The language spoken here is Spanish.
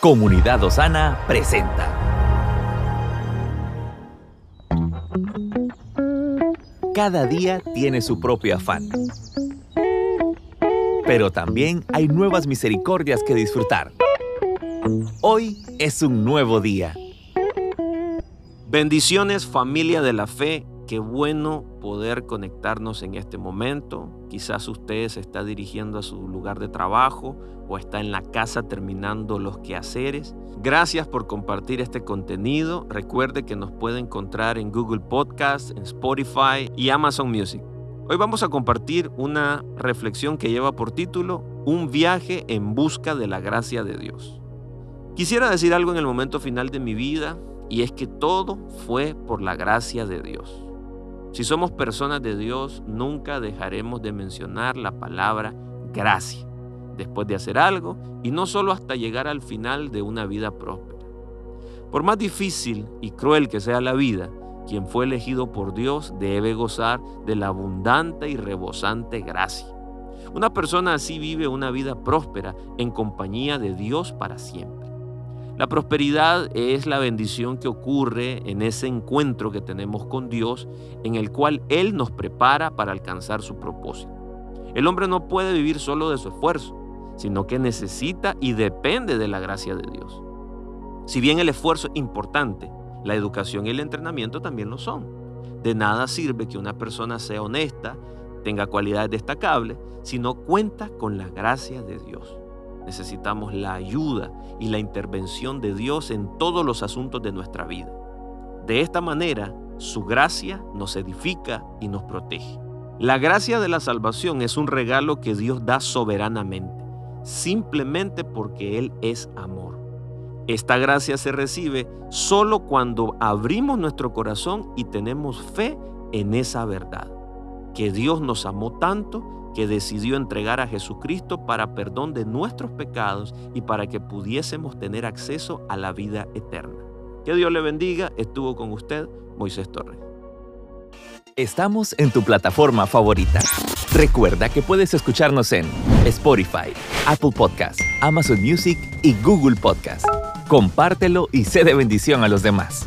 Comunidad Osana presenta. Cada día tiene su propio afán. Pero también hay nuevas misericordias que disfrutar. Hoy es un nuevo día. Bendiciones familia de la fe Qué bueno poder conectarnos en este momento. Quizás usted se está dirigiendo a su lugar de trabajo o está en la casa terminando los quehaceres. Gracias por compartir este contenido. Recuerde que nos puede encontrar en Google Podcast, en Spotify y Amazon Music. Hoy vamos a compartir una reflexión que lleva por título Un viaje en busca de la gracia de Dios. Quisiera decir algo en el momento final de mi vida y es que todo fue por la gracia de Dios. Si somos personas de Dios, nunca dejaremos de mencionar la palabra gracia después de hacer algo y no solo hasta llegar al final de una vida próspera. Por más difícil y cruel que sea la vida, quien fue elegido por Dios debe gozar de la abundante y rebosante gracia. Una persona así vive una vida próspera en compañía de Dios para siempre. La prosperidad es la bendición que ocurre en ese encuentro que tenemos con Dios, en el cual Él nos prepara para alcanzar su propósito. El hombre no puede vivir solo de su esfuerzo, sino que necesita y depende de la gracia de Dios. Si bien el esfuerzo es importante, la educación y el entrenamiento también lo son. De nada sirve que una persona sea honesta, tenga cualidades destacables, si no cuenta con la gracia de Dios. Necesitamos la ayuda y la intervención de Dios en todos los asuntos de nuestra vida. De esta manera, su gracia nos edifica y nos protege. La gracia de la salvación es un regalo que Dios da soberanamente, simplemente porque Él es amor. Esta gracia se recibe solo cuando abrimos nuestro corazón y tenemos fe en esa verdad, que Dios nos amó tanto que decidió entregar a Jesucristo para perdón de nuestros pecados y para que pudiésemos tener acceso a la vida eterna. Que Dios le bendiga. Estuvo con usted Moisés Torres. Estamos en tu plataforma favorita. Recuerda que puedes escucharnos en Spotify, Apple Podcast, Amazon Music y Google Podcast. Compártelo y sé de bendición a los demás.